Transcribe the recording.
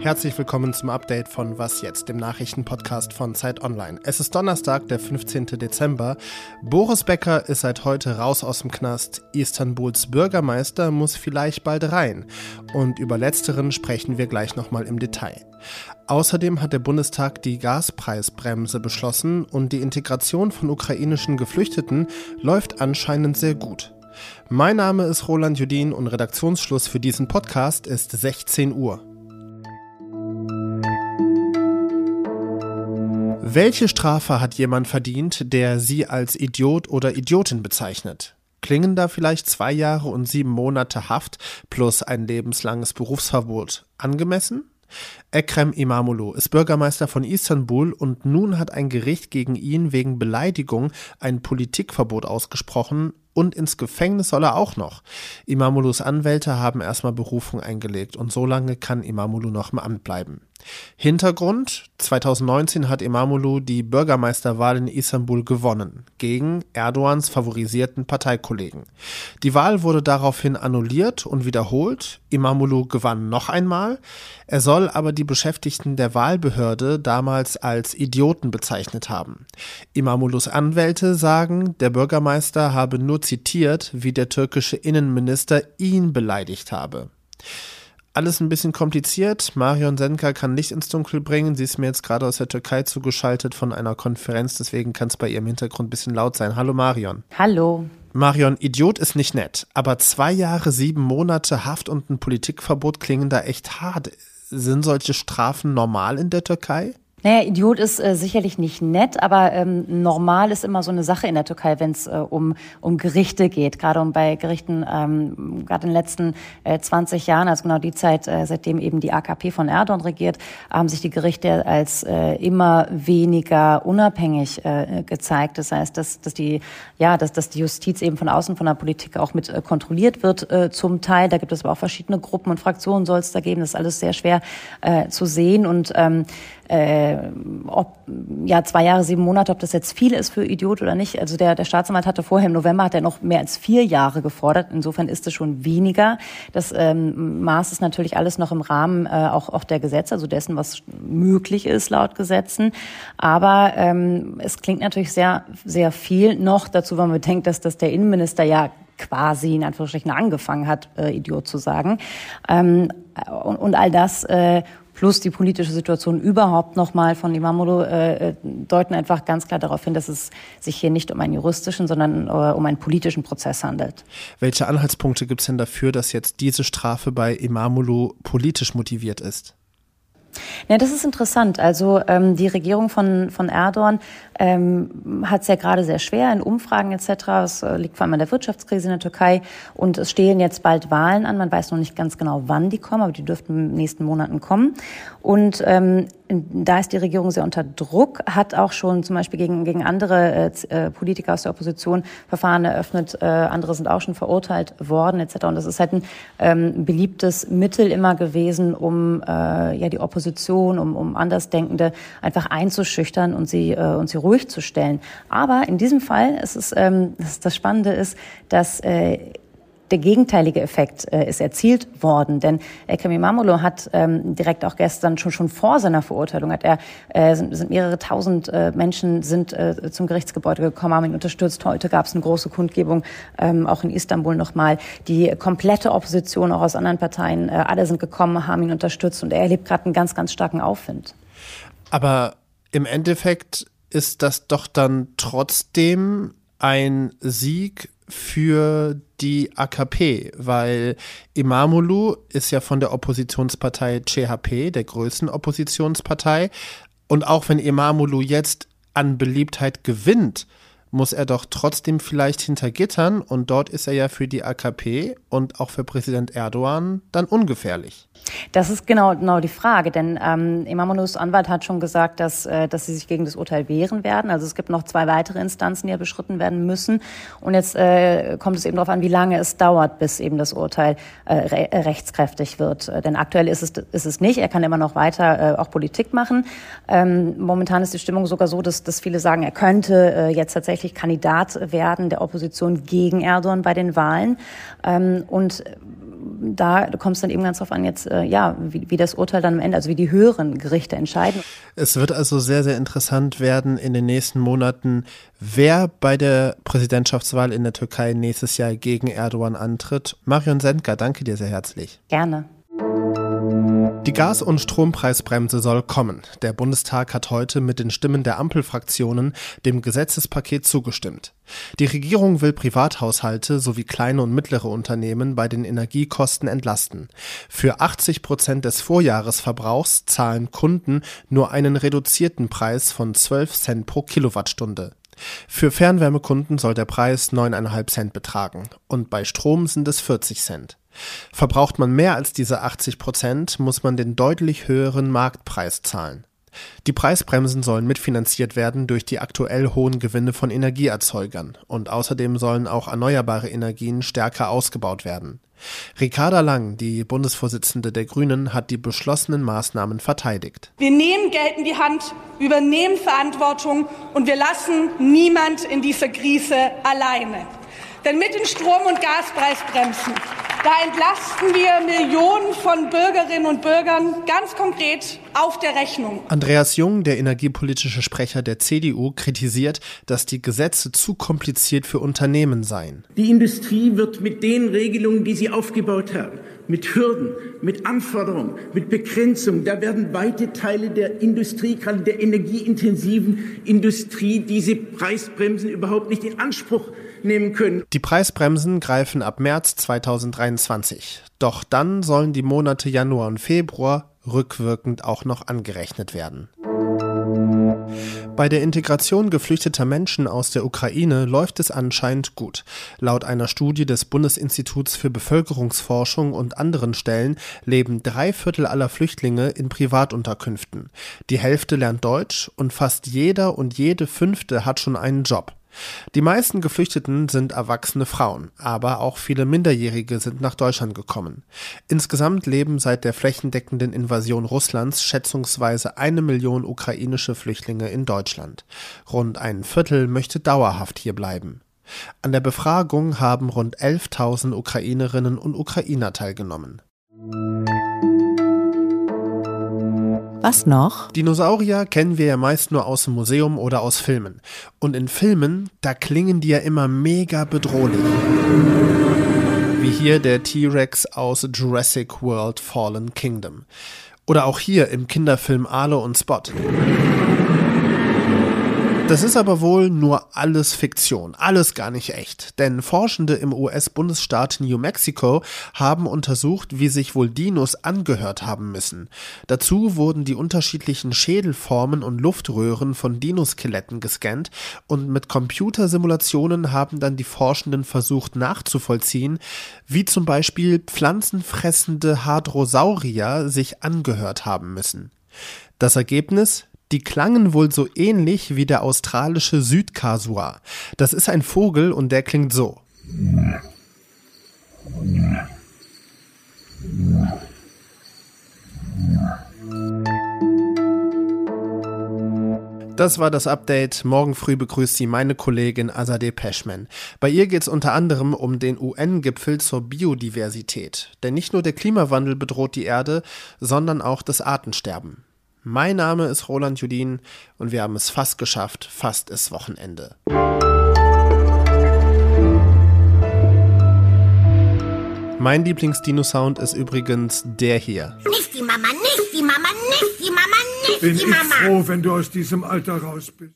Herzlich willkommen zum Update von Was jetzt, dem Nachrichtenpodcast von Zeit Online. Es ist Donnerstag, der 15. Dezember. Boris Becker ist seit heute raus aus dem Knast. Istanbuls Bürgermeister muss vielleicht bald rein. Und über letzteren sprechen wir gleich nochmal im Detail. Außerdem hat der Bundestag die Gaspreisbremse beschlossen und die Integration von ukrainischen Geflüchteten läuft anscheinend sehr gut. Mein Name ist Roland Judin und Redaktionsschluss für diesen Podcast ist 16 Uhr. Welche Strafe hat jemand verdient, der sie als Idiot oder Idiotin bezeichnet? Klingen da vielleicht zwei Jahre und sieben Monate Haft plus ein lebenslanges Berufsverbot angemessen? Ekrem Imamoglu ist Bürgermeister von Istanbul und nun hat ein Gericht gegen ihn wegen Beleidigung ein Politikverbot ausgesprochen und ins Gefängnis soll er auch noch. Imamulus Anwälte haben erstmal Berufung eingelegt und so lange kann Imamulu noch im Amt bleiben. Hintergrund: 2019 hat Imamoglu die Bürgermeisterwahl in Istanbul gewonnen, gegen Erdogans favorisierten Parteikollegen. Die Wahl wurde daraufhin annulliert und wiederholt. Imamoglu gewann noch einmal. Er soll aber die Beschäftigten der Wahlbehörde damals als Idioten bezeichnet haben. Imamoglus Anwälte sagen, der Bürgermeister habe nur zitiert, wie der türkische Innenminister ihn beleidigt habe alles ein bisschen kompliziert. Marion Senka kann Licht ins Dunkel bringen. Sie ist mir jetzt gerade aus der Türkei zugeschaltet von einer Konferenz, deswegen kann es bei ihr im Hintergrund ein bisschen laut sein. Hallo Marion. Hallo. Marion, Idiot ist nicht nett, aber zwei Jahre, sieben Monate Haft und ein Politikverbot klingen da echt hart. Sind solche Strafen normal in der Türkei? Naja, Idiot ist äh, sicherlich nicht nett, aber ähm, normal ist immer so eine Sache in der Türkei, wenn es äh, um, um Gerichte geht. Gerade um bei Gerichten, ähm, gerade in den letzten äh, 20 Jahren, also genau die Zeit, äh, seitdem eben die AKP von Erdogan regiert, haben sich die Gerichte als äh, immer weniger unabhängig äh, gezeigt. Das heißt, dass, dass, die, ja, dass, dass die Justiz eben von außen von der Politik auch mit äh, kontrolliert wird äh, zum Teil. Da gibt es aber auch verschiedene Gruppen und Fraktionen soll es da geben. Das ist alles sehr schwer äh, zu sehen und ähm, äh, ob ja zwei Jahre, sieben Monate, ob das jetzt viel ist für Idiot oder nicht. Also der, der Staatsanwalt hatte vorher im November hat er noch mehr als vier Jahre gefordert. Insofern ist es schon weniger. Das ähm, Maß ist natürlich alles noch im Rahmen äh, auch, auch der Gesetze, also dessen, was möglich ist laut Gesetzen. Aber ähm, es klingt natürlich sehr, sehr viel noch dazu, wenn man bedenkt, dass, dass der Innenminister ja quasi in Anführungsstrichen angefangen hat, äh, Idiot zu sagen. Ähm, und, und all das äh, plus die politische Situation überhaupt nochmal von Imamoglu äh, äh, deuten einfach ganz klar darauf hin, dass es sich hier nicht um einen juristischen, sondern äh, um einen politischen Prozess handelt. Welche Anhaltspunkte gibt es denn dafür, dass jetzt diese Strafe bei Imamoglu politisch motiviert ist? Ja, das ist interessant. Also ähm, die Regierung von, von Erdogan ähm, hat es ja gerade sehr schwer in Umfragen etc. Es äh, liegt vor allem an der Wirtschaftskrise in der Türkei und es stehen jetzt bald Wahlen an. Man weiß noch nicht ganz genau, wann die kommen, aber die dürften in den nächsten Monaten kommen. Und ähm, da ist die Regierung sehr unter Druck, hat auch schon zum Beispiel gegen, gegen andere äh, Politiker aus der Opposition Verfahren eröffnet, äh, andere sind auch schon verurteilt worden etc. Und das ist halt ein ähm, beliebtes Mittel immer gewesen, um äh, ja die Opposition, um, um Andersdenkende einfach einzuschüchtern und sie, äh, und sie ruhig zu stellen. Aber in diesem Fall ist es, ähm, das, das Spannende ist, dass äh, der gegenteilige Effekt äh, ist erzielt worden. Denn Ekrem Imamoglu hat ähm, direkt auch gestern schon schon vor seiner Verurteilung hat er äh, sind, sind mehrere tausend äh, Menschen sind äh, zum Gerichtsgebäude gekommen, haben ihn unterstützt. Heute gab es eine große Kundgebung ähm, auch in Istanbul nochmal. Die komplette Opposition auch aus anderen Parteien, äh, alle sind gekommen, haben ihn unterstützt und er erlebt gerade einen ganz ganz starken Aufwind. Aber im Endeffekt ist das doch dann trotzdem ein Sieg für die AKP, weil Imamoglu ist ja von der Oppositionspartei CHP, der größten Oppositionspartei. Und auch wenn Imamoglu jetzt an Beliebtheit gewinnt, muss er doch trotzdem vielleicht hinter Gittern und dort ist er ja für die AKP und auch für Präsident Erdogan dann ungefährlich. Das ist genau, genau die Frage, denn ähm, Imamoglu's Anwalt hat schon gesagt, dass, äh, dass sie sich gegen das Urteil wehren werden. Also es gibt noch zwei weitere Instanzen, die ja beschritten werden müssen. Und jetzt äh, kommt es eben darauf an, wie lange es dauert, bis eben das Urteil äh, re rechtskräftig wird. Äh, denn aktuell ist es, ist es nicht. Er kann immer noch weiter äh, auch Politik machen. Ähm, momentan ist die Stimmung sogar so, dass, dass viele sagen, er könnte äh, jetzt tatsächlich tatsächlich Kandidat werden der Opposition gegen Erdogan bei den Wahlen. Ähm, und da kommt es dann eben ganz drauf an, jetzt, äh, ja, wie, wie das Urteil dann am Ende, also wie die höheren Gerichte entscheiden. Es wird also sehr, sehr interessant werden in den nächsten Monaten, wer bei der Präsidentschaftswahl in der Türkei nächstes Jahr gegen Erdogan antritt. Marion Sendker, danke dir sehr herzlich. Gerne. Die Gas- und Strompreisbremse soll kommen. Der Bundestag hat heute mit den Stimmen der Ampelfraktionen dem Gesetzespaket zugestimmt. Die Regierung will Privathaushalte sowie kleine und mittlere Unternehmen bei den Energiekosten entlasten. Für 80 Prozent des Vorjahresverbrauchs zahlen Kunden nur einen reduzierten Preis von 12 Cent pro Kilowattstunde. Für Fernwärmekunden soll der Preis 9,5 Cent betragen und bei Strom sind es 40 Cent. Verbraucht man mehr als diese 80 Prozent, muss man den deutlich höheren Marktpreis zahlen. Die Preisbremsen sollen mitfinanziert werden durch die aktuell hohen Gewinne von Energieerzeugern und außerdem sollen auch erneuerbare Energien stärker ausgebaut werden. Ricarda Lang, die Bundesvorsitzende der Grünen, hat die beschlossenen Maßnahmen verteidigt. Wir nehmen Geld in die Hand, übernehmen Verantwortung und wir lassen niemand in dieser Krise alleine. Denn mit den Strom- und Gaspreisbremsen da entlasten wir Millionen von Bürgerinnen und Bürgern ganz konkret auf der Rechnung. Andreas Jung, der energiepolitische Sprecher der CDU, kritisiert, dass die Gesetze zu kompliziert für Unternehmen seien. Die Industrie wird mit den Regelungen, die sie aufgebaut haben, mit Hürden, mit Anforderungen, mit Begrenzung. Da werden weite Teile der Industrie, gerade der energieintensiven Industrie, diese Preisbremsen überhaupt nicht in Anspruch nehmen können. Die Preisbremsen greifen ab März 2023. Doch dann sollen die Monate Januar und Februar rückwirkend auch noch angerechnet werden. Bei der Integration geflüchteter Menschen aus der Ukraine läuft es anscheinend gut. Laut einer Studie des Bundesinstituts für Bevölkerungsforschung und anderen Stellen leben drei Viertel aller Flüchtlinge in Privatunterkünften. Die Hälfte lernt Deutsch und fast jeder und jede fünfte hat schon einen Job. Die meisten Geflüchteten sind erwachsene Frauen, aber auch viele Minderjährige sind nach Deutschland gekommen. Insgesamt leben seit der flächendeckenden Invasion Russlands schätzungsweise eine Million ukrainische Flüchtlinge in Deutschland. Rund ein Viertel möchte dauerhaft hier bleiben. An der Befragung haben rund 11.000 Ukrainerinnen und Ukrainer teilgenommen. Was noch? Dinosaurier kennen wir ja meist nur aus dem Museum oder aus Filmen. Und in Filmen, da klingen die ja immer mega bedrohlich. Wie hier der T-Rex aus Jurassic World Fallen Kingdom. Oder auch hier im Kinderfilm Arlo und Spot. Das ist aber wohl nur alles Fiktion, alles gar nicht echt. Denn Forschende im US-Bundesstaat New Mexico haben untersucht, wie sich wohl Dinos angehört haben müssen. Dazu wurden die unterschiedlichen Schädelformen und Luftröhren von Dinoskeletten gescannt und mit Computersimulationen haben dann die Forschenden versucht nachzuvollziehen, wie zum Beispiel pflanzenfressende Hadrosaurier sich angehört haben müssen. Das Ergebnis? Die klangen wohl so ähnlich wie der australische Südkasua. Das ist ein Vogel und der klingt so. Das war das Update. Morgen früh begrüßt Sie meine Kollegin Azadeh Peschman. Bei ihr geht es unter anderem um den UN-Gipfel zur Biodiversität. Denn nicht nur der Klimawandel bedroht die Erde, sondern auch das Artensterben. Mein Name ist Roland Judin und wir haben es fast geschafft. Fast ist Wochenende. Mein Lieblings-Dino-Sound ist übrigens der hier. Nicht die Mama, nicht die Mama, nicht die Mama, nicht Bin die Mama. ich froh, wenn du aus diesem Alter raus bist.